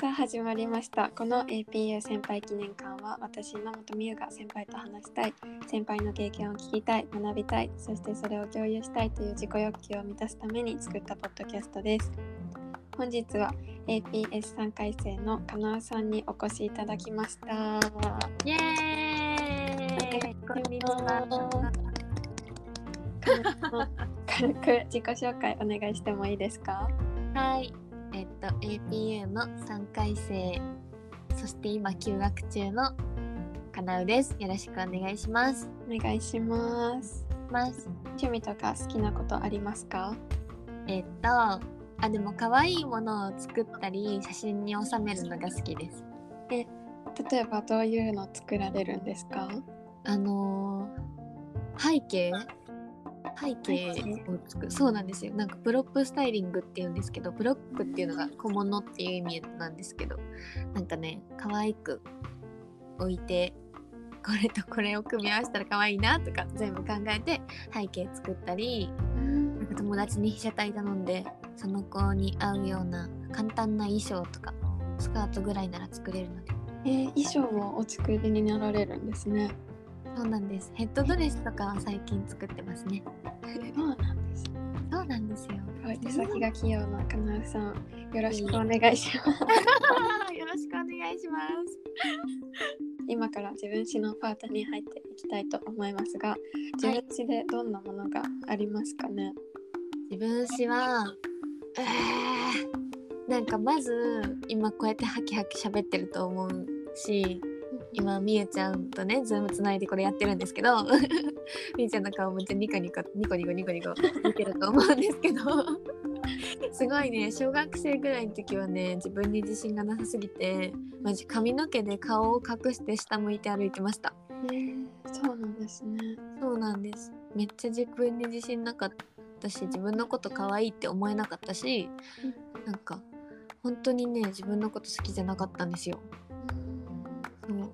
さあ始まりました。この APU 先輩記念館は私稲本美優が先輩と話したい。先輩の経験を聞きたい学びたい。そしてそれを共有したいという自己欲求を満たすために作ったポッドキャストです。本日は APS3 回生のかなうさんにお越しいただきました。イエーイ。こんにちは。軽く自己紹介お願いしてもいいですか？はい。えっと APU の3回生、そして今休学中のかなうです。よろしくお願いします。お願いしますます。趣味とか好きなことありますか？えっとあでも可愛いものを作ったり写真に収めるのが好きです。例えばどういうの作られるんですか？あのー背景？背景を作るそうなんですよ。なんか prop styling っていうんですけど prop っていうのが小物っていう意味なんですけどなんかね可愛く置いてこれとこれを組み合わせたら可愛いなとか全部考えて背景作ったりなん。か友達に被写体頼んでその子に合うような簡単な衣装とかスカートぐらいなら作れるので。えー衣装もお作りになられるんですねそうなんです。ヘッドドレスとかは最近作ってますね。そうなんですそうなんですよ。手先が器用なかなうさん。よろしくお願いします。よろしくお願いします。今から自分史のパートに入っていきたいと思いますが自分史でどんなものがありますかね、自分史は、えー、なんかまず今こうやってハキハキ喋ってると思うし今みゆちゃんとねズームつないでこれやってるんですけど みゆちゃんの顔めっちゃニコニコニコニコニコニコ見てると思うんですけど すごいね小学生ぐらいの時はね自分に自信がなさすぎてマジ髪の毛で顔を隠して下向いて歩いてました。えーそうなんですねそうなんです。めっちゃ自分に自信なかったし、自分のこと可愛いって思えなかったし、なんか本当にね、自分のこと好きじゃなかったんですよ。そう。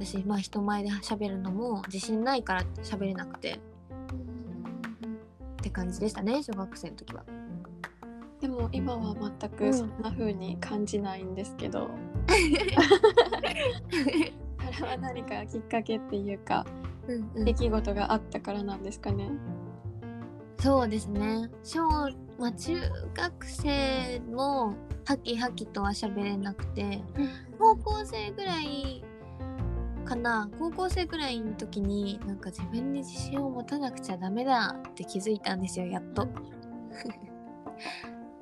私、まあ人前で喋るのも自信ないから喋れなくてって感じでしたね、小学生の時は。でも今は全くそんな風に感じないんですけど、それは何かきっかけっていうかうんうん。出来事があったからなんですかね、そうですね。小、まあ、中学生もハキハキとは喋れなくて、高校生ぐらいかな。高校生ぐらいの時になんか自分に自信を持たなくちゃダメだって気づいたんですよやっと。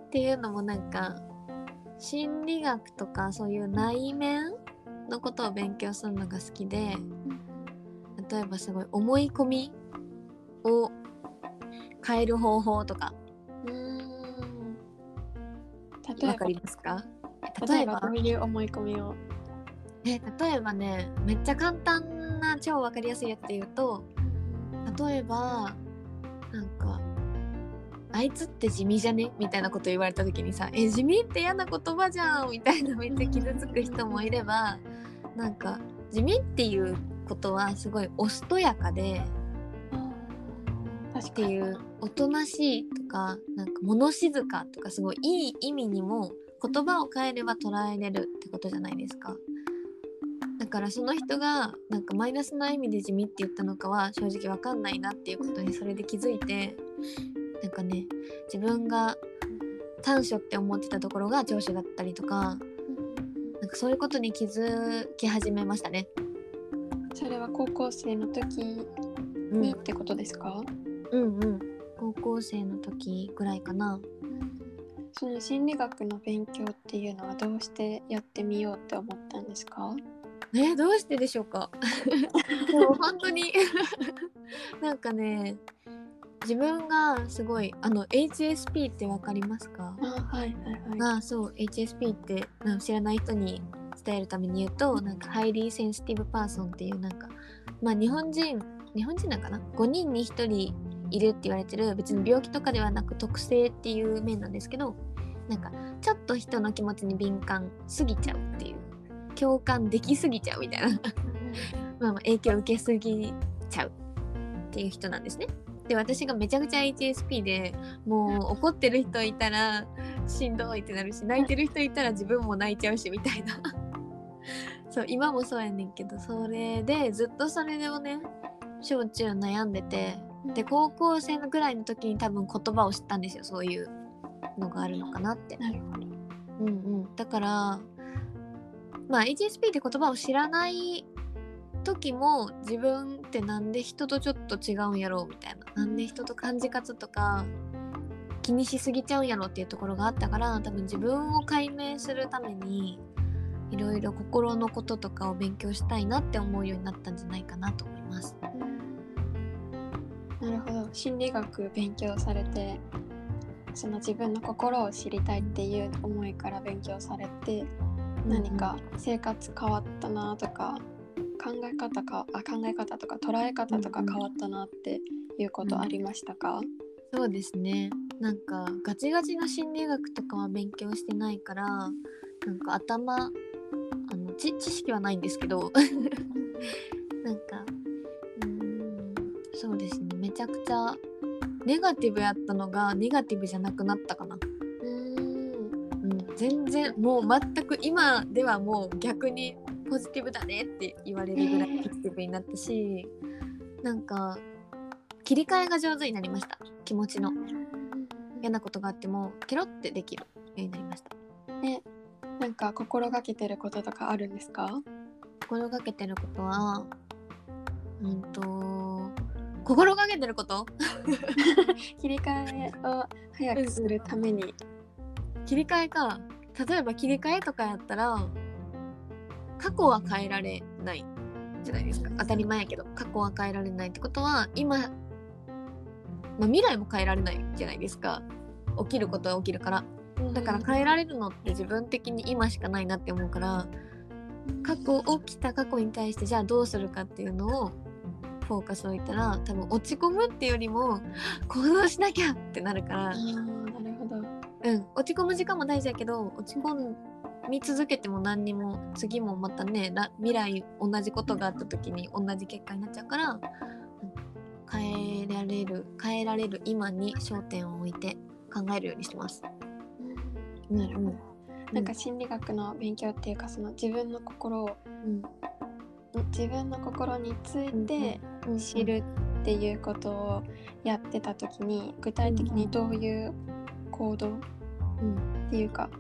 っていうのもなんか心理学とかそういう内面のことを勉強するのが好きで例えばすごい思い込みを変える方法とか。うーん。例えば。わかりますか？例えば？どういう思い込みをえ例えばねめっちゃ簡単な超わかりやすいやつで言うと例えばなんか「あいつって地味じゃね?」みたいなこと言われた時にさ「え地味って嫌な言葉じゃん」みたいなめっちゃ傷つく人もいればなんか地味っていうことはすごいおしとやかで確っていうおとなしいとかなんか物静かとかすごいいい意味にも言葉を変えれば捉えれるってことじゃないですか。だからその人がなんかマイナスな意味で地味って言ったのかは正直わかんないなっていうことにそれで気づいてなんかね自分が短所って思ってたところが長所だったりとかなんかそういうことに気づき始めましたね。それは高校生の時うんにってことですか、うんうん高校生の時ぐらいかな。その心理学の勉強っていうのはどうしてやってみようって思ったんですか？ねどうしてでしょうか？でも本当に。なんかね自分がすごいあの HSP ってわかりますか？あはいはいはい。あそう HSP ってなんか知らない人に伝えるために言うとなんか highly sensitive person っていうなんかまあ日本人日本人なんかな？5人に1人いるって言われてる別に病気とかではなく特性っていう面なんですけどなんかちょっと人の気持ちに敏感すぎちゃうっていう共感できすぎちゃうみたいな。まあまあ影響を受けすぎちゃう。っていう人なんですね。で私がめちゃくちゃ HSP でもう怒ってる人いたらしんどいってなるし泣いてる人いたら自分も泣いちゃうしみたいな。そう今もそうやねんけどそれでずっとそれをね小中悩んでてで高校生のぐらいの時に多分言葉を知ったんですよ。そういうのがあるのかなって。うんうん、だからまあ HSP って言葉を知らない時も自分ってなんで人とちょっと違うんやろうみたいな。なんで人と感じ方とか気にしすぎちゃうんやろうっていうところがあったから多分自分を解明するためにいろいろ心のこととかを勉強したいなって思うようになったんじゃないかなと思います。なるほど。心理学勉強されてその自分の心を知りたいっていう思いから勉強されて何か生活変わったなとか考え方かあ考え方とか捉え方とか変わったなっていうことありましたか、そうですね。なんかガチガチの心理学とかは勉強してないからなんか頭あの知知識はないんですけど なんかうーんそうですね。めちゃくちゃネガティブやったのがネガティブじゃなくなったかな、全然もう全く今ではもう逆にポジティブだねって言われるぐらいポジティブになったし、なんか切り替えが上手になりました。気持ちの。嫌なことがあってもケロってできるようになりました。なんか心がけてることとかあるんですか？心がけてることはうんと心がけてること？切り替えを早くするために切り替えか。例えば切り替えとかやったら過去は変えられない。じゃないですか。当たり前やけど。過去は変えられないってことは今、まあ、未来も変えられないじゃないですか。起きることは起きるから。だから変えられるのって自分的に今しかないなって思うから過去起きた過去に対してじゃあどうするかっていうのをフォーカスを置いたら多分落ち込むっていうよりも行動しなきゃってなるからうん、落ち込む時間も大事やけど落ち込み続けても何にも次もまたねら未来同じことがあった時に同じ結果になっちゃうからうん変えられる変えられる今に焦点を置いて考えるようにしてます。なるほど、うん。なんか心理学の勉強っていうかその自分の心をうん。自分の心についてうん。知るっていうことをやってた時に具体的にどういう行動。っうん。ていうか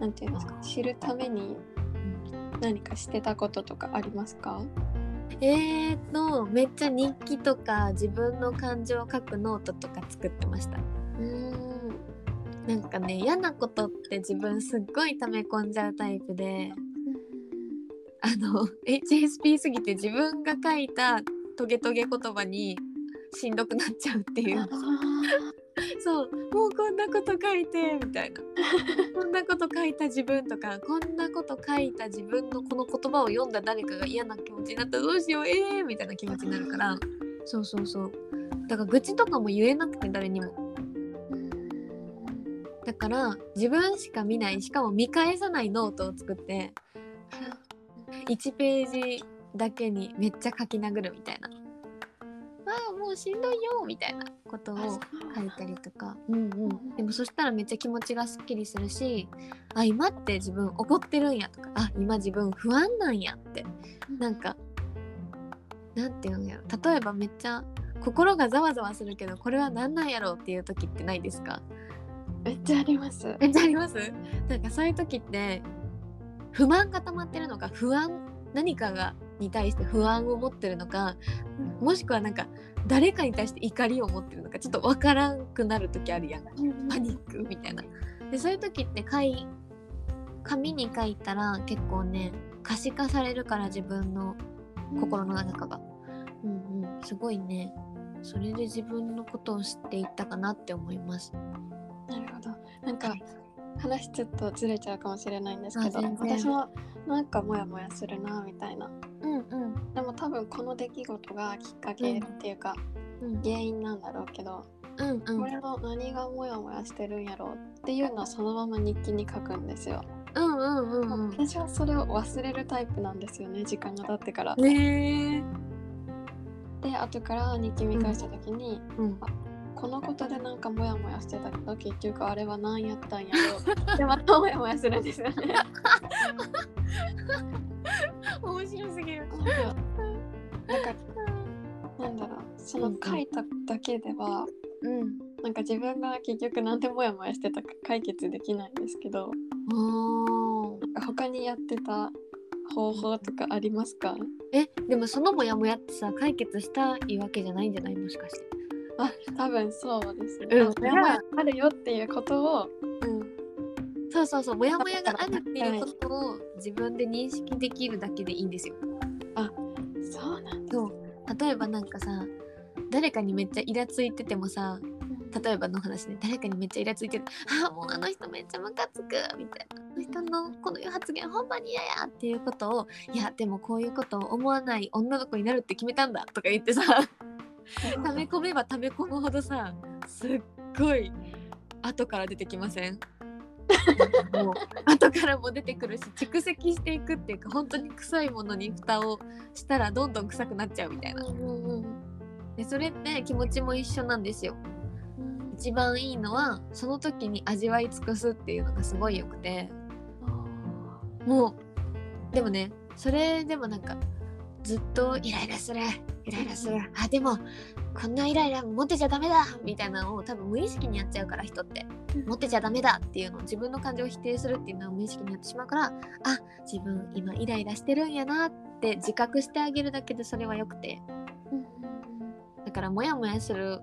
なんていうんですか？知るために何かしてたこととかありますか？えーとめっちゃ日記とか自分の感情を書くノートとか作ってました。うん。なんかね嫌なことって自分すっごい溜め込んじゃうタイプであの HSP すぎて自分が書いたトゲトゲ言葉にしんどくなっちゃうっていう そうもうこんなこと書いてみたいな。こんなこと書いた自分とかこんなこと書いた自分のこの言葉を読んだ誰かが嫌な気持ちになったらどうしようえーみたいな気持ちになるから。そうそうそう。だから愚痴とかも言えなくて誰にも。だから自分しか見ないしかも見返さないノートを作って 1ページだけにめっちゃ書き殴るみたいなもうしんどいよみたいなことを書いたりとか、うんうん、でもそしたらめっちゃ気持ちがすっきりするしあ今って自分怒ってるんやとかあ今自分不安なんやって。なんかなんていうんやろ。例えばめっちゃ心がざわざわするけどこれは何なんやろうっていう時ってないですか？めっちゃあります。めっちゃあります？なんかそういう時って不満が溜まってるのか不安何かがに対して不安を持ってるのかもしくはなんか誰かに対して怒りを持ってるのかちょっとわからんくなる時あるやん。パニックみたいな。でそういう時って書い紙に書いたら結構ね可視化されるから自分の心の中が。うん。うん、すごいね。それで自分のことを知っていったかなって思います。なるほど。なんか話ちょっとずれちゃうかもしれないんですけど私もなんかモヤモヤするなみたいなうんうん。でも多分この出来事がきっかけっていうか、うん。原因なんだろうけど、うんうん。これの何がモヤモヤしてるんやろうっていうのをそのまま日記に書くんですよ、うんうんうんうん。私はそれを忘れるタイプなんですよね時間が経ってから、ねえ。で後から日記見返した時に、うん。このことでなんかモヤモヤしてたけど結局あれは何やったんやろでまたモヤモヤするんですよね。面白すぎる。なんかなんだろうその書いただけでは、うん。なんか自分が結局なんでモヤモヤしてたか解決できないんですけどおー他にやってた方法とかありますか？えでもそのモヤモヤってさ解決したいわけじゃないんじゃない？もしかして。あ多分そうですね。うんあモヤモヤあるよっていうことを、うん。そうそうそうモヤモヤがあるっていうことを自分で認識できるだけでいいんですよ。そうなんだ。例えばなんかさ誰かにめっちゃイラついててもさ例えばの話ね誰かにめっちゃイラついてるあーもうあの人めっちゃムカつくみたいな。あの人のこの発言ほんまに嫌やっていうことをいやでもこういうことを思わない女の子になるって決めたんだとか言ってさ溜め込めば溜め込むほどさすっごい後から出てきません？も う後からも出てくるし蓄積していくっていうか本当に臭いものに蓋をしたらどんどん臭くなっちゃうみたいな。でそれって気持ちも一緒なんですよ。一番いいのはその時に味わい尽くすっていうのがすごいよくて。もうでもねそれでもなんかずっとイライラするイライラするあでもこんなイライラ持ってちゃダメだみたいなのを多分無意識にやっちゃうから人って。持ってちゃダメだっていうのを自分の感情を否定するっていうのを無意識にやってしまうからあ自分今イライラしてるんやなって自覚してあげるだけでそれはよくて。だからモヤモヤする。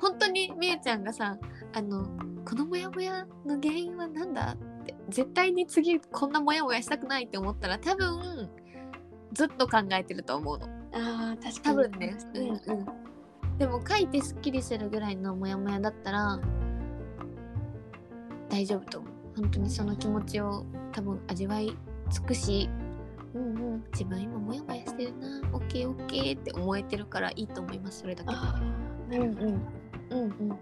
本当にみゆちゃんがさあのこのモヤモヤの原因は何だって絶対に次こんなモヤモヤしたくないって思ったら多分ずっと考えてると思うのあー確かに。多分ねうんうん。でも書いてすっきりするぐらいのモヤモヤだったら大丈夫と思う。本当にその気持ちを多分味わい尽くしうんうん。自分今モヤモヤしてるなオッケーオッケーって思えてるからいいと思いますそれだけで。あーなるほどうんうん。うんうん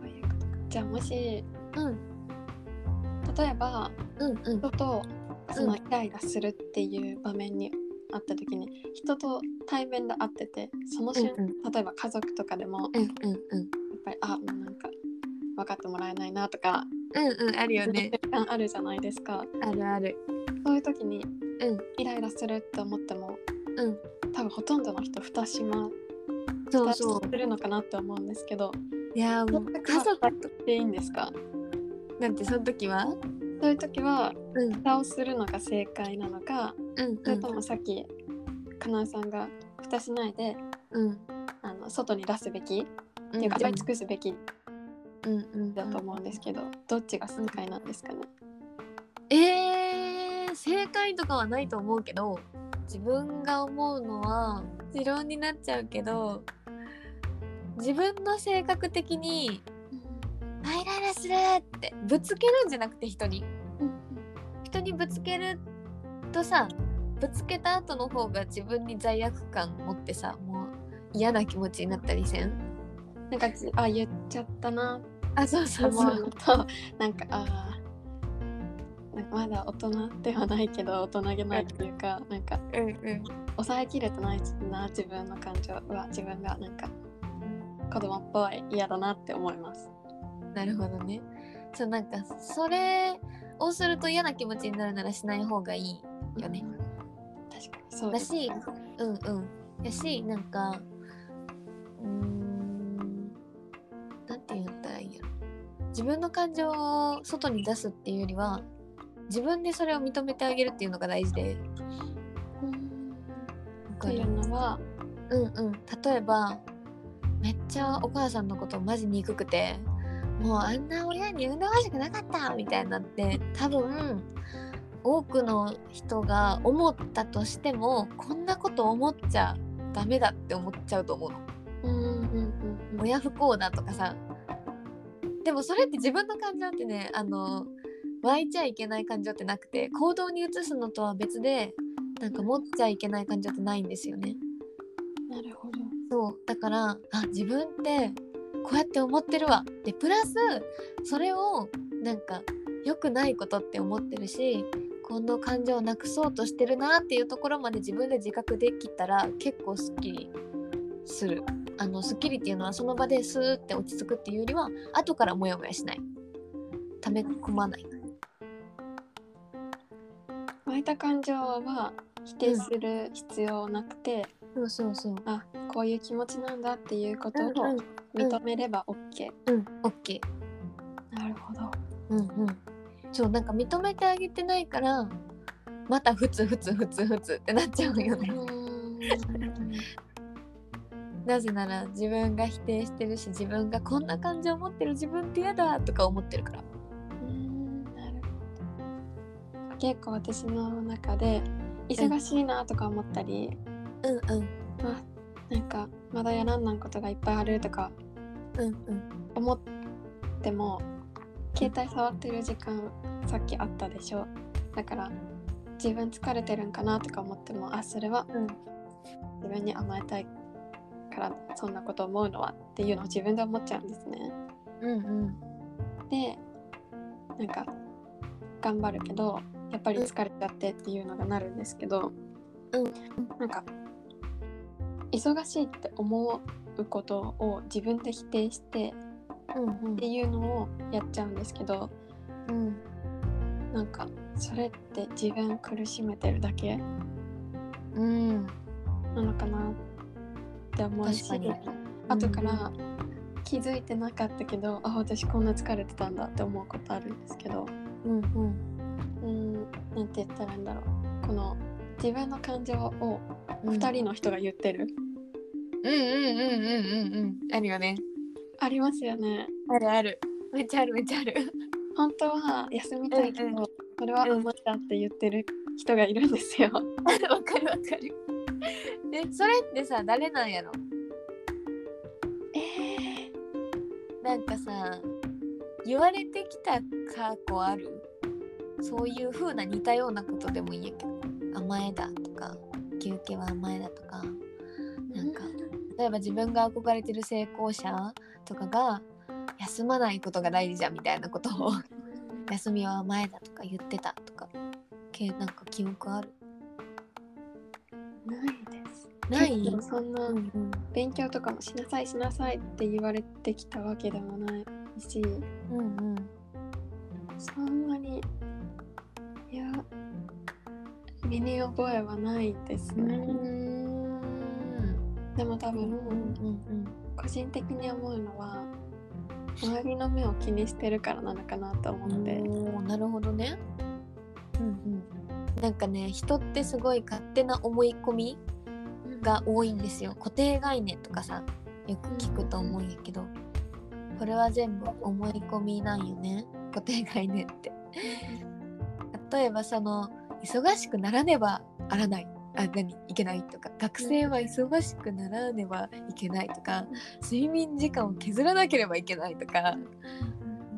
そういうことかじゃあもしうん。うん例えばうんうん。人とそのイライラするっていう場面にあった時に人と対面で会っててその瞬うんうん。例えば家族とかでもうんうんうん。やっぱりあもうなんか分かってもらえないなとかうんうんあるよね。あるじゃないですか。あるある。そういう時にうん。イライラするって思ってもうん。多分ほとんどの人蓋しま蓋そうそう。するのかなって思うんですけどいやーもう家族でいいんですか？なんてその時は？そういう時はうん。蓋をするのが正解なのかうんそれともさっきかなえさんが蓋しないでうん。あの外に出すべきっうん。ていうかい尽くすべきうんうんだと思うんですけどどっちが正解なんですかね？えー、正解とかはないと思うけど自分が思うのは持論になっちゃうけど自分の性格的に「あイライラする!」ってぶつけるんじゃなくて人に。人にぶつけるとさぶつけた後の方が自分に罪悪感持ってさもう嫌な気持ちになったりせん？なんかじあ言っちゃったなあそうと思うのとなんかあーなんかまだ大人ではないけど大人げないっていうかなんかうんうん抑えきれてないな自分の感情は自分がなんか子供っぽい嫌だなって思います。なるほどね。そうなんかそれをすると嫌な気持ちになるならしない方がいいよね。確かにそうだし、うんうん。やし、なんか、うーん、なんて言ったらいいんやろ。自分の感情を外に出すっていうよりは、自分でそれを認めてあげるっていうのが大事で。というのはうんうん例えばめっちゃお母さんのことマジ憎くてもうあんな親に産んでほしくなかったみたいになって多分多くの人が思ったとしてもこんなこと思っちゃダメだって思っちゃうと思うの。うんうんうん親不幸だとかさでもそれって自分の感情ってねあの湧いちゃいけない感情ってなくて行動に移すのとは別でなんか持っちゃいけない感情ってないんですよね。なるほど。そうだからあ自分ってこうやって思ってるわでプラスそれをなんか良くないことって思ってるしこの感情をなくそうとしてるなっていうところまで自分で自覚できたら結構すっきりする。あのスッキリっていうのはその場でスーって落ち着くっていうよりは後からモヤモヤしない。溜め込まない。湧いた感情は否定する必要なくて、そうそうそう。あこういう気持ちなんだっていうことをうん認めれば OK、うん。オッケなるほど。ーうんうんそうなんか認めてあげてないからまたふつふつふつふつってなっちゃうよね。なぜなら自分が否定してるし自分がこんな感情を持ってる自分って嫌だとか思ってるから。うんなるほど。結構私の中で忙しいなとか思ったり、うんうん。あなんかまだやらんなんことがいっぱいあるとかうんうん。思っても携帯触ってる時間さっきあったでしょ？だから自分疲れてるんかなとか思ってもあそれはうん。自分に甘えたいからそんなこと思うのはっていうのを自分で思っちゃうんですね。うんうん。でなんか頑張るけどやっぱり疲れちゃってっていうのがなるんですけど、うん。なんか忙しいって思うことを自分で否定してっていうのをやっちゃうんですけどうんなんかそれって自分苦しめてるだけ？うん。なのかなって思うし後から気づいてなかったけどあ私こんな疲れてたんだって思うことあるんですけど。うんうん。うんなんて言ったらいいんだろう。この自分の感情をうん。2人の人が言ってる、うんうんうんうんうんうん。あるよねありますよね。あるある。めっちゃあるめっちゃある。本当は休みたいけど、うんうん。それは甘えだって言ってる人がいるんですよ。わかるわかる。えそれってさ誰なんやろ？えなんかさ言われてきた過去ある？そういう風な似たようなことでもいいんやけど。甘えだとか休憩は甘えだとかなんか例えば自分が憧れてる成功者とかが休まないことが大事じゃんみたいなことを 休みは甘えだとか言ってた。とかけなんか記憶ある？ないです。ない？そんな勉強とかもしなさいしなさいって言われてきたわけでもないし。うんうん。そんなにいや身に覚えはないですうね。んでも多分、うんうん個人的に思うのは周りの目を気にしてるからなのかなと思って。なるほどね。うんうん。なんかね人ってすごい勝手な思い込みが多いんですよ。固定概念とかさよく聞くと思うんやけどこれは全部思い込みなんよね固定概念って。例えばその忙しくならねばあらない。あ何？いけないとか。学生は忙しくならねばいけないとか。睡眠時間を削らなければいけないとか。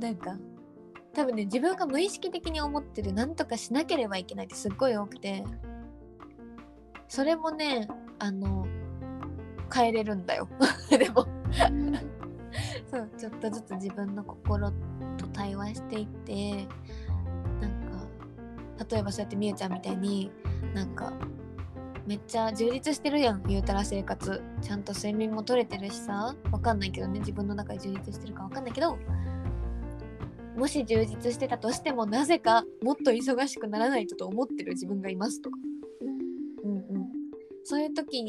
なんか多分ね自分が無意識的に思ってるなんとかしなければいけないってすっごい多くて。それもねあの変えれるんだよ。でも。そうちょっとずつ自分の心と対話していってなんか例えばそうやってみゆちゃんみたいになんかめっちゃ充実してるやん言うたら生活。ちゃんと睡眠も取れてるしさ。わかんないけどね自分の中で充実してるかわかんないけど。もし充実してたとしてもなぜかもっと忙しくならないとと思ってる自分がいますとか、うんうん、そういう時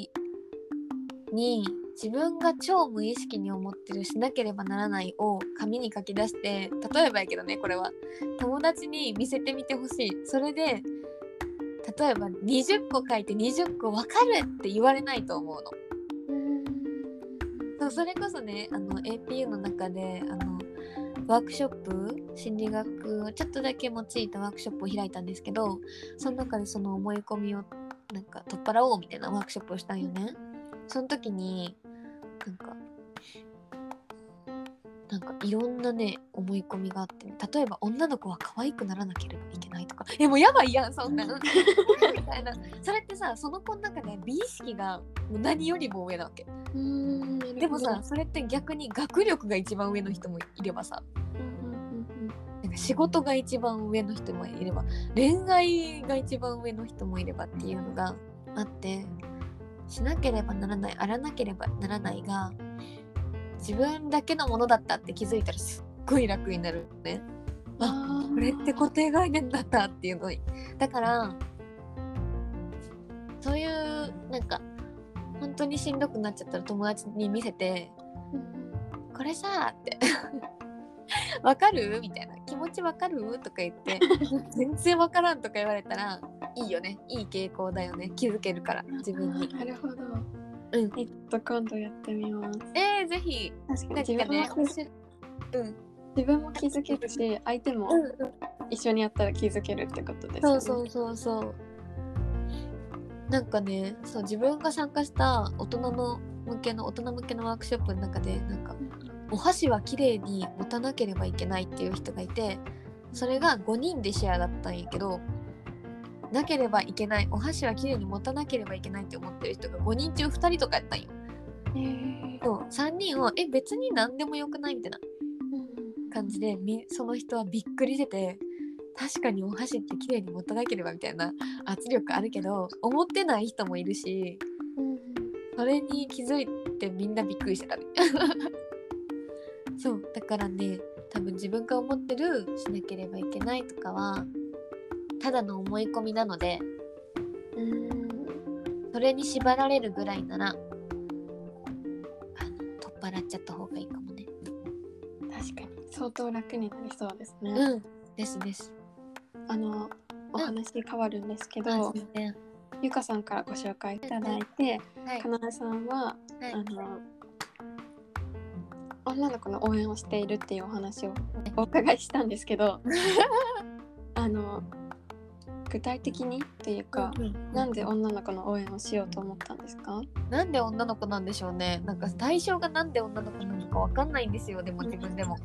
に自分が超無意識に思ってるしなければならないを紙に書き出して例えばやけどねこれは。友達に見せてみてほしい。それで例えば20個書いて20個分かるって言われないと思うの。そうそれこそねあの APU の中であのワークショップ心理学をちょっとだけ用いたワークショップを開いたんですけどその中でその思い込みをなんか取っ払おうみたいなワークショップをしたんよね。その時になんかなんかいろんなね思い込みがあって、例えば女の子は可愛くならなければいけないとか。えもうやばいやんそんな。ん。みたいな。それってさその子の中で美意識がもう何よりも上なわけ。でもさそれって逆に学力が一番上の人もいればさ。なんか仕事が一番上の人もいれば恋愛が一番上の人もいればっていうのがあってしなければならないあらなければならないが自分だけのものだったって気づいたらすっごい楽になるね。あこれって固定概念だったっていうのにだからそういうなんか本当にしんどくなっちゃったら友達に見せて「これさ」って「わかる?」みたいな「気持ちわかる?」とか言って「全然わからん」とか言われたらいいよねいい傾向だよね気づけるから自分に。なるほど。うん、えっと今度やってみます。えー、ぜひ。確かに。自分もねうん。自分も気づけるし相手も一緒にやったら気づけるってことですよね。そうそうそうそう。なんかねそう自分が参加した大人の向けの大人向けのワークショップの中でなんかお箸は綺麗に持たなければいけないっていう人がいてそれが5人でシェアだったんやけどなければいけないお箸は綺麗に持たなければいけないって思ってる人が5人中2人とかやったんよ。えー。そう。3人をえ別に何でもよくないみたいな感じでみその人はびっくりしてて確かにお箸って綺麗に持たなければみたいな圧力あるけど思ってない人もいるしそれに気づいてみんなびっくりしてたね そう。だからね多分自分が思ってるしなければいけないとかはただの思い込みなのでうん。うんそれに縛られるぐらいならあの取っ払っちゃった方がいいかもね。確かに。相当楽になりそうですね。うん。ですです。あのお話変わるんですけあど、すいませんゆかさんからご紹介いただいて、はい。かなえさんははい。あの女の子の応援をしているっていうお話をお伺いしたんですけど あの具体的にっていうか、うんうん。なんで女の子の応援をしようと思ったんですか？なんで女の子なんでしょうね。なんか対象がなんで女の子なのかわかんないんですよ。でも自分でも。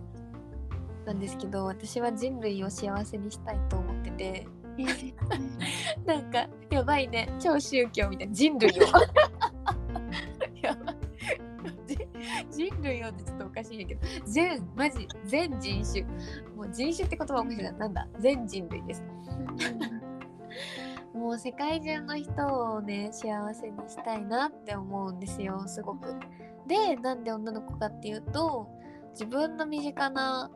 なんですけど私は人類を幸せにしたいと思ってて。えー。なんかやばいね。超宗教みたい。な人類を。やばい。じ人類をってちょっとおかしいんやけど。全マジ全人種。もう人種って言葉おかしいな。なんだ？全人類です もう世界中の人をね幸せにしたいなって思うんですよすごく。でなんで女の子かっていうと自分の身近な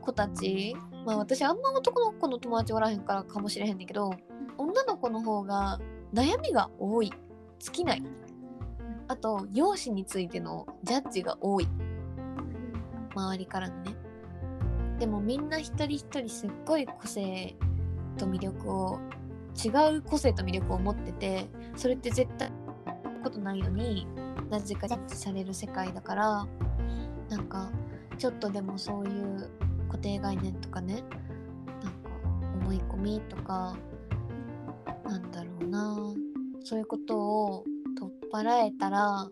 子たちまあ私あんま男の子の友達おらへんからかもしれへんねんけど女の子の方が悩みが多い尽きない。あと容姿についてのジャッジが多い。周りからのね。でもみんな一人一人すっごい個性と魅力を違う個性と魅力を持っててそれって絶対ことないのになぜかジャッジされる世界だからなんかちょっとでもそういう固定概念とかねなんか思い込みとかなんだろうなそういうことを取っ払えたら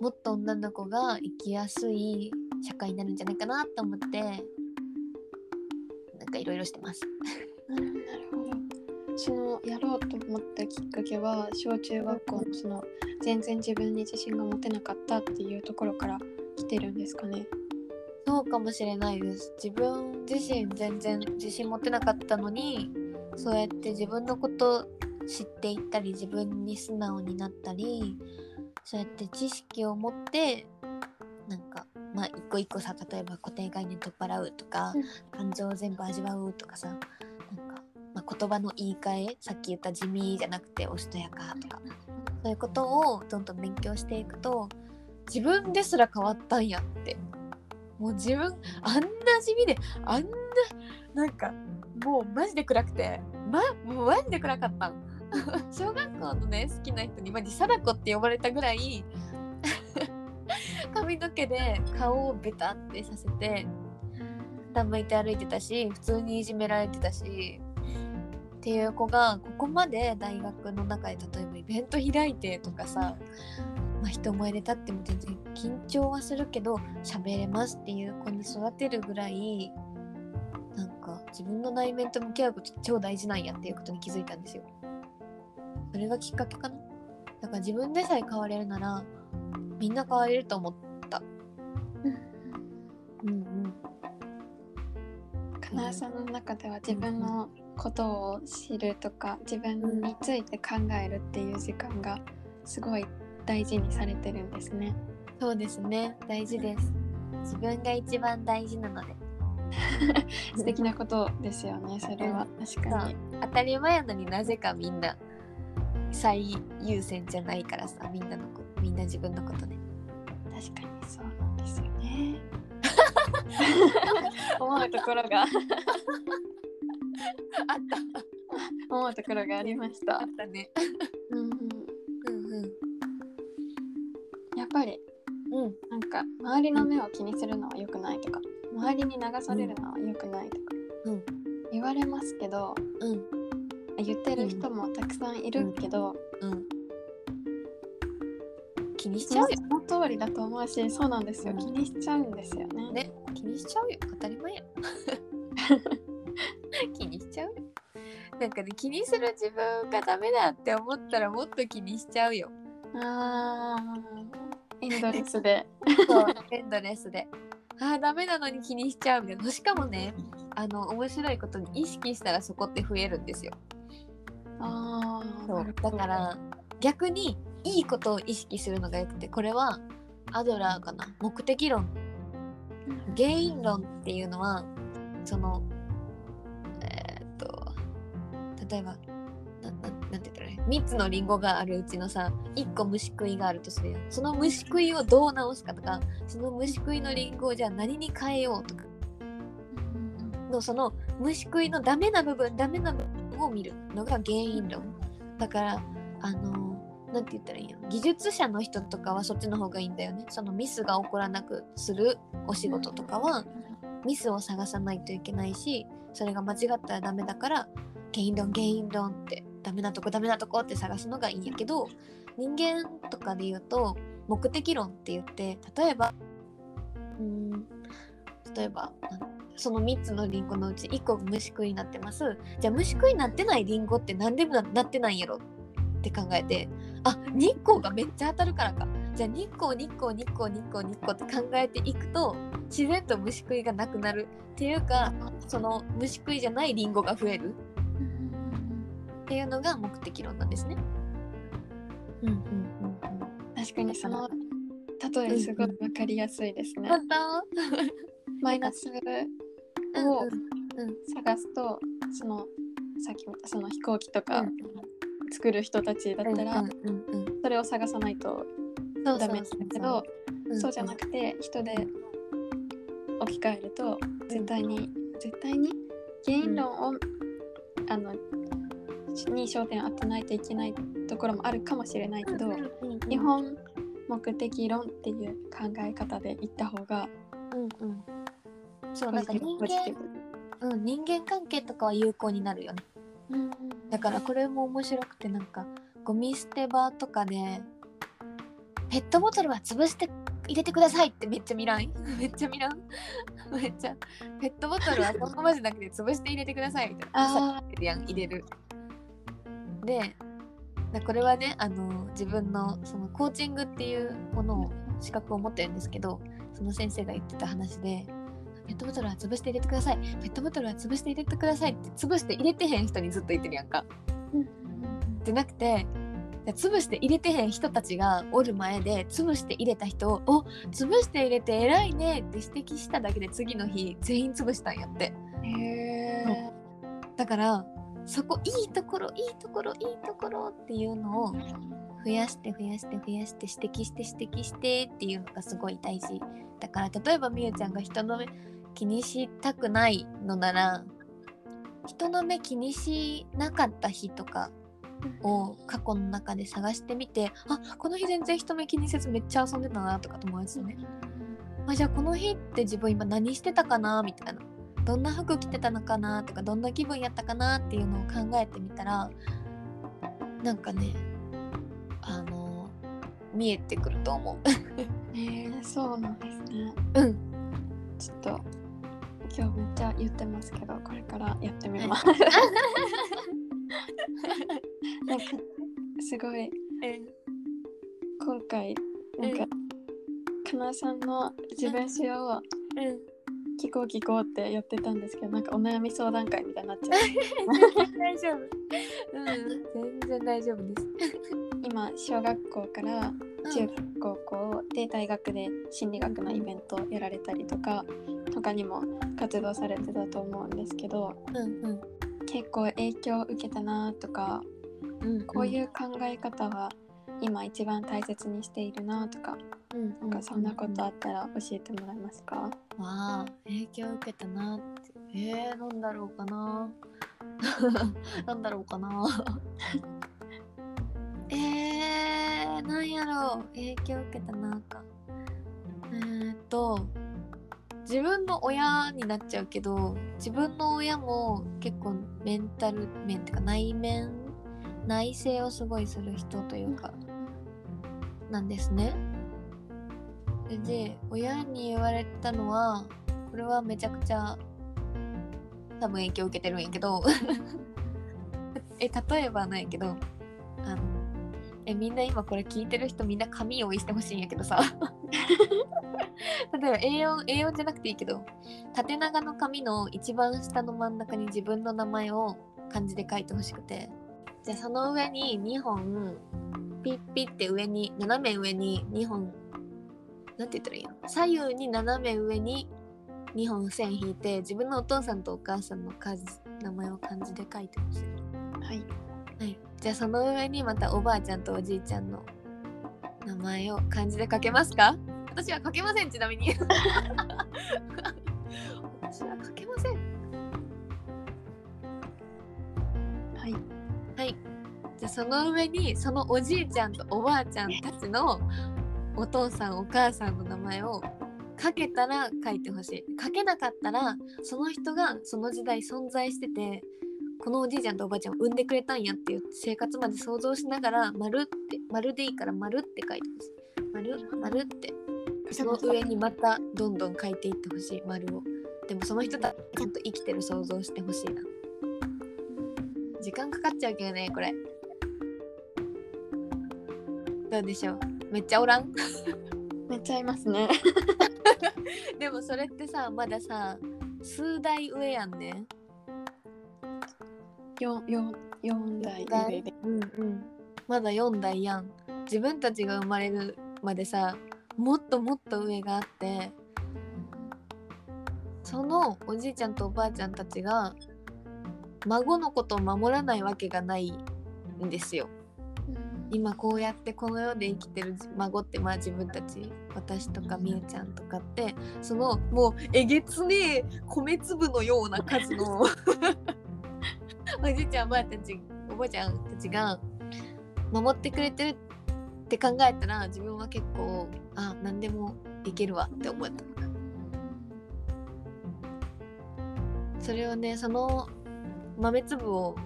もっと女の子が生きやすい社会になるんじゃないかなと思ってなんかいろいろしてます。うんなるほどそのやろうと思ったきっかけは小中学校のその全然自分に自信が持てなかったっていうところから来てるんですかね。そうかもしれないです。自分自身全然自信持ってなかったのにそうやって自分のこと知っていったり自分に素直になったりそうやって知識を持ってなんかまあ一個一個さ例えば固定概念取っ払うとか、感情を全部味わうとかさまあ、言葉の言い換えさっき言った地味じゃなくておしとやかとかそういうことをどんどん勉強していくと自分ですら変わったんやって。もう自分あんな地味であんななんかもうマジで暗くてまもうマジで暗かった。ん 小学校のね好きな人にマジ貞子って呼ばれたぐらい 髪の毛で顔をベタってさせて下向いて歩いてたし普通にいじめられてたしっていう子がここまで大学の中で例えばイベント開いてとかさ、まあ、人前で立っても全然緊張はするけど喋れますっていう子に育てるぐらいなんか自分の内面と向き合うこと超大事なんやっていうことに気づいたんですよ。それがきっかけかな。だから自分でさえ変われるならみんな変われると思った。うんうん。かなえさんの中では自分のことを知るとか自分について考えるっていう時間がすごい大事にされてるんですね。そうですね大事です自分が一番大事なので 素敵なことですよね、それは。確かに。当たり前やのになぜかみんな最優先じゃないからさみんなのこみんな自分のことね確かにそうなんですよね。思うところが あった。思うところがありました。あ。ったね。うんうん、うんうん。やっぱりうん。なんか周りの目を気にするのは良くないとか周りに流されるのは良くないとか、うん。言われますけどうん。言ってる人もたくさんいるけど、うん。気にしちゃうよ。その通りだと思うしそうなんですよ。うん。気にしちゃうんですよね。ね。気にしちゃうよ。当たり前や なんかね気にする自分がダメだって思ったらもっと気にしちゃうよ。あーエンドレスで。そうエンドレスで。あーダメなのに気にしちゃうみたいな。しかもねあの面白いことに意識したらそこって増えるんですよ。あーそうだから逆にいいことを意識するのがよくてこれはアドラーかな。目的論。原因論っていうのはその例えばなななんて言ったらいい？3つのリンゴがあるうちのさ1個虫食いがあるとするやん。その虫食いをどう直すかとかその虫食いのリンゴをじゃあ何に変えようとか。のその虫食いのダメな部分ダメな部分を見るのが原因論。だからあのなんて言ったらいいんやろ技術者の人とかはそっちの方がいいんだよね。そのミスが起こらなくするお仕事とかはミスを探さないといけないしそれが間違ったらダメだから原因論原因論ってダメなとこダメなとこって探すのがいいんやけど人間とかで言うと目的論って言って例えばうん例えばその3つのリンゴのうち1個虫食いになってます。じゃあ虫食いになってないリンゴって何でもななってないんやろ？って考えてあ日光がめっちゃ当たるからか。じゃあ日光日光日光日光日光って考えていくと自然と虫食いがなくなる。っていうかその虫食いじゃないリンゴが増える。っていうのが目的論なんですね。うんうんうんうん。確かにその例えすごい分かりやすいですね。本当？マイナスをうんうん。探すとそのさっき見たその飛行機とかうん作る人たちだったらうんうんうんそれを探さないとダメだけどうんそうじゃなくて人で置き換えると絶対に絶対に原因論をあのに焦点を当てないといけないところもあるかもしれないけどうんうんうん基本目的論っていう考え方でいった方がうんうん。そうなんか人間、うん、人間関係とかは有効になるよね。ブうん。だからこれも面白くてなんかゴミ捨て場とかでペットボトルは潰して入れてくださいってめっちゃ見らん？めっちゃ見らん？めっちゃペットボトルはそのままじゃなくて潰して入れてくださいみたいな。入れるでだこれはねあの自分のそのコーチングっていうものを資格を持ってるんですけどその先生が言ってた話でペットボトルは潰して入れてください。ペットボトルは潰して入れてくださいって潰して入れてへん人にずっと言ってるやんか。じゃなくて潰して入れてへん人たちがおる前で潰して入れた人を「お潰して入れて偉いね」って指摘しただけで次の日全員潰したんやって。へえだからそこいいところいいところいいところっていうのを増やして増やして増やして指摘して指摘してっていうのがすごい大事だから例えばみゆちゃんが人の目気にしたくないのなら人の目気にしなかった日とかを過去の中で探してみてあこの日全然人目気にせずめっちゃ遊んでたなとか友達とね。あじゃあこの日って自分今何してたかなみたいな。どんな服着てたのかなとかどんな気分やったかなっていうのを考えてみたらなんかねあの見えてくると思う。へえそうなんですね。うん。ちょっと今日めっちゃ言ってますけどこれからやってみます。なんかすごい今回なんかかなさんの自分史をうん聞こう聞こうってやってたんですけどなんかお悩み相談会みたいになっちゃう全然大丈夫。うん。全然大丈夫です。今小学校から中学高校で大学で心理学のイベントをやられたりとか他にも活動されてたと思うんですけどうんうん。結構影響を受けたなとかうん。こういう考え方は今一番大切にしているなとかうんなんかそんなことあったら教えてもらえますか？わあ影響を受けたな。ってえー、なんだろうかな。なんだろうかな。えー、なんやろう。影響を受けたなか。えー、っと自分の親になっちゃうけど自分の親も結構メンタル面っていうか内面内省をすごいする人というかなんですね。でで親に言われたのはこれはめちゃくちゃ多分影響を受けてるんやけど え例えばなんやけどあのえみんな今これ聞いてる人みんな紙用意してほしいんやけどさ。例えば A4, A4 じゃなくていいけど縦長の紙の一番下の真ん中に自分の名前を漢字で書いてほしくて。じゃあその上に2本ピッピッて上に斜め上に2本なんて言ったらいいの左右に斜め上に2本線引いて自分のお父さんとお母さんの数名前を漢字で書いてほしい。はい。はい、じゃあその上にまたおばあちゃんとおじいちゃんの名前を漢字で書けますか？私は書けませんちなみに。私は書けません。はい。はい。じゃあその上にそのおじいちゃんとおばあちゃんたちのお父さんお母さんの名前を書けたら書いてほしい。書けなかったらその人がその時代存在しててこのおじいちゃんとおばあちゃんを産んでくれたんやっていう生活まで想像しながら丸って丸でいいから丸って書いてほしい。丸丸って。その上にまたどんどん書いていってほしい丸を。でもその人たちちゃんと生きてる想像してほしいな。時間かかっちゃうけどねこれ。どうでしょう？めっちゃおらん？めっちゃいますね。でもそれってさまださ数代上やんね。四四四代上で。うんうん。まだ4代やん。自分たちが生まれるまでさもっともっと上があってそのおじいちゃんとおばあちゃんたちが孫のことを守らないわけがないんですよ今こうやってこの世で生きてる孫ってまあ自分たち私とかみゆちゃんとかってそのもうえげつねえ米粒のような数のおじいちゃんおばあたちおばあちゃんたちが守ってくれてるって考えたら自分は結構あ何でもいけるわって思った。それをねその豆粒を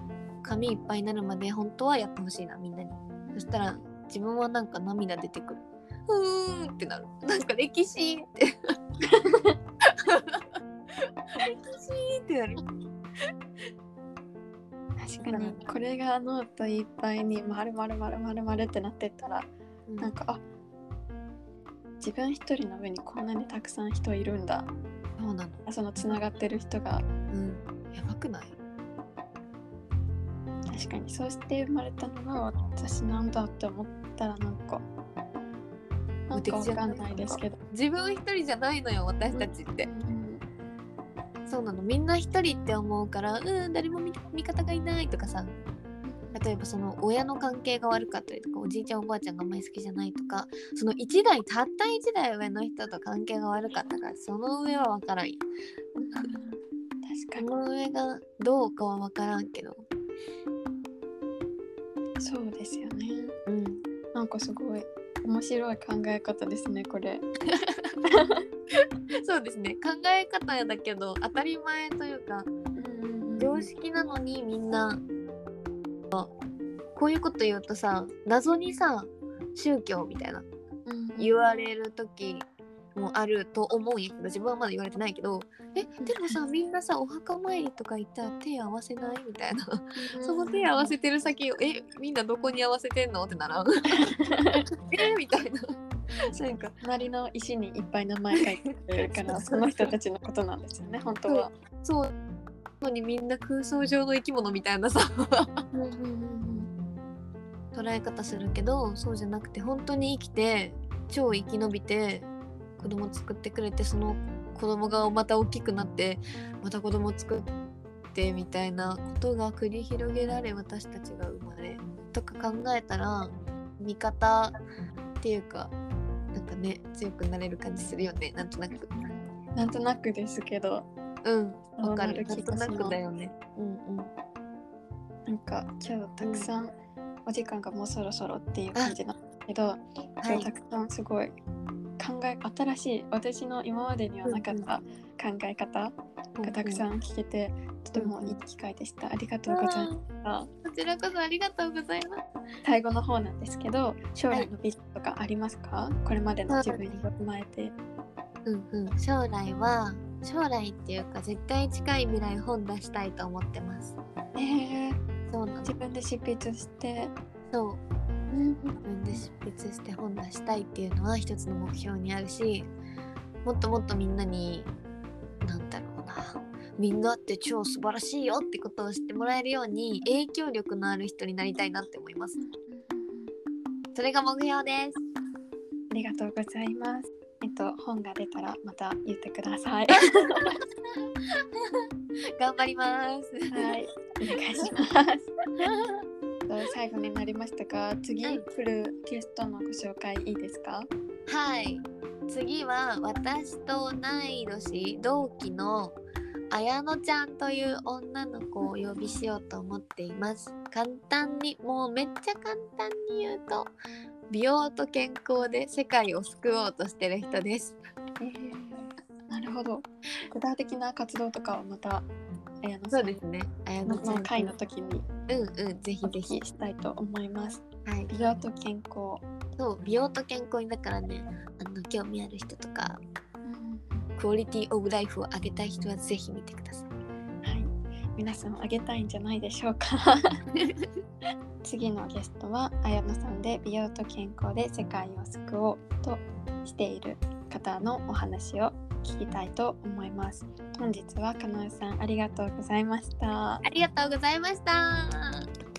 紙いっぱいになるまで本当はやってほしいなみんなに。そしたら自分はなんか涙出てくる。うーんってなる。なんか歴史って。歴史ってなる。確かにこれがノートいっぱいに丸々丸々丸ってなってったらうん。なんかあ自分一人の上にこんなにたくさん人いるんだ。そうなの。そのつながってる人が。うん。やばくない？確かに。そうして生まれたのが私なんだって思ったらなんかなんかわかんないですけど、自分一人じゃないのよ私たちって、うん。そうなの。みんな一人って思うからうん誰も味味方がいないとかさ。例えばその親の関係が悪かったりとかおじいちゃんおばあちゃんがあんまり好きじゃないとかその1代たった1代上の人と関係が悪かったからその上は分からんよ。確かその上がどうかは分からんけど。にそうですよね。うん。なんかすごい面白い考え方ですねこれ。そうですね。考え方だけど当たり前というか常識なのにみんなこういうこと言うとさ謎にさ宗教みたいな言われる時もあると思うんやけど自分はまだ言われてないけどえでもさみんなさお墓参りとか行ったら手合わせない？みたいな。その手合わせてる先をえみんなどこに合わせてんの？ってならん えみたいな。なんか。隣の石にいっぱい名前書いてるからその人たちのことなんですよね本当は。そう。のにみんな空想上の生き物みたいなさ。捉え方するけどそうじゃなくて本当に生きて超生き延びて子供作ってくれてその子供がまた大きくなってまた子供作ってみたいなことが繰り広げられ私たちが生まれとか考えたら味方っていうかなんかね強くなれる感じするよね。なんとなく。なんとなくですけど。うん。わかる。なんとなくだよね。うんうん。なんか今日たくさんお時間がもうそろそろっていう感じなんですけど、今日たくさんすごい考え新しい私の今までにはなかった考え方がたくさん聞けて、とてもいい機会でした。ありがとうございました。こちらこそありがとうございます。最後の方なんですけど、将来のビジョンとかありますか、これまでの自分に踏まえて。うんうん。将来は将来っていうか絶対近い未来本出したいと思ってます。え。ー、そうなの。自分で執筆して、そう。うん自分で執筆して本出したいっていうのは一つの目標にあるしもっともっとみんなになんだろうなみんなって超素晴らしいよってことを知ってもらえるように影響力のある人になりたいなって思いますそれが目標ですありがとうございます。えっと、本が出たらまた言ってください。頑張りますはい、お願いします。と最後になりましたが、次うん。来るゲストのご紹介いいですか？はい。次は私と同い年同期の綾乃ちゃんという女の子をお呼びしようと思っています。簡単にもうめっちゃ簡単に言うと美容と健康で世界を救おうとしてる人です。えー、なるほど。具体的な活動とかはまた綾野さん。そうですね。綾乃の会の時に。うんうん。ぜひぜひ。きしたいと思います。はい。美容と健康。そう美容と健康にだからね。あの興味ある人とかクオリティオブライフを上げたい人はぜひ見てください。はい、皆さんあげたいんじゃないでしょうか。次のゲストは綾野さんで美容と健康で世界を救おうとしている方のお話を聞きたいと思います。本日はかなうさんありがとうございました。ありがとうございました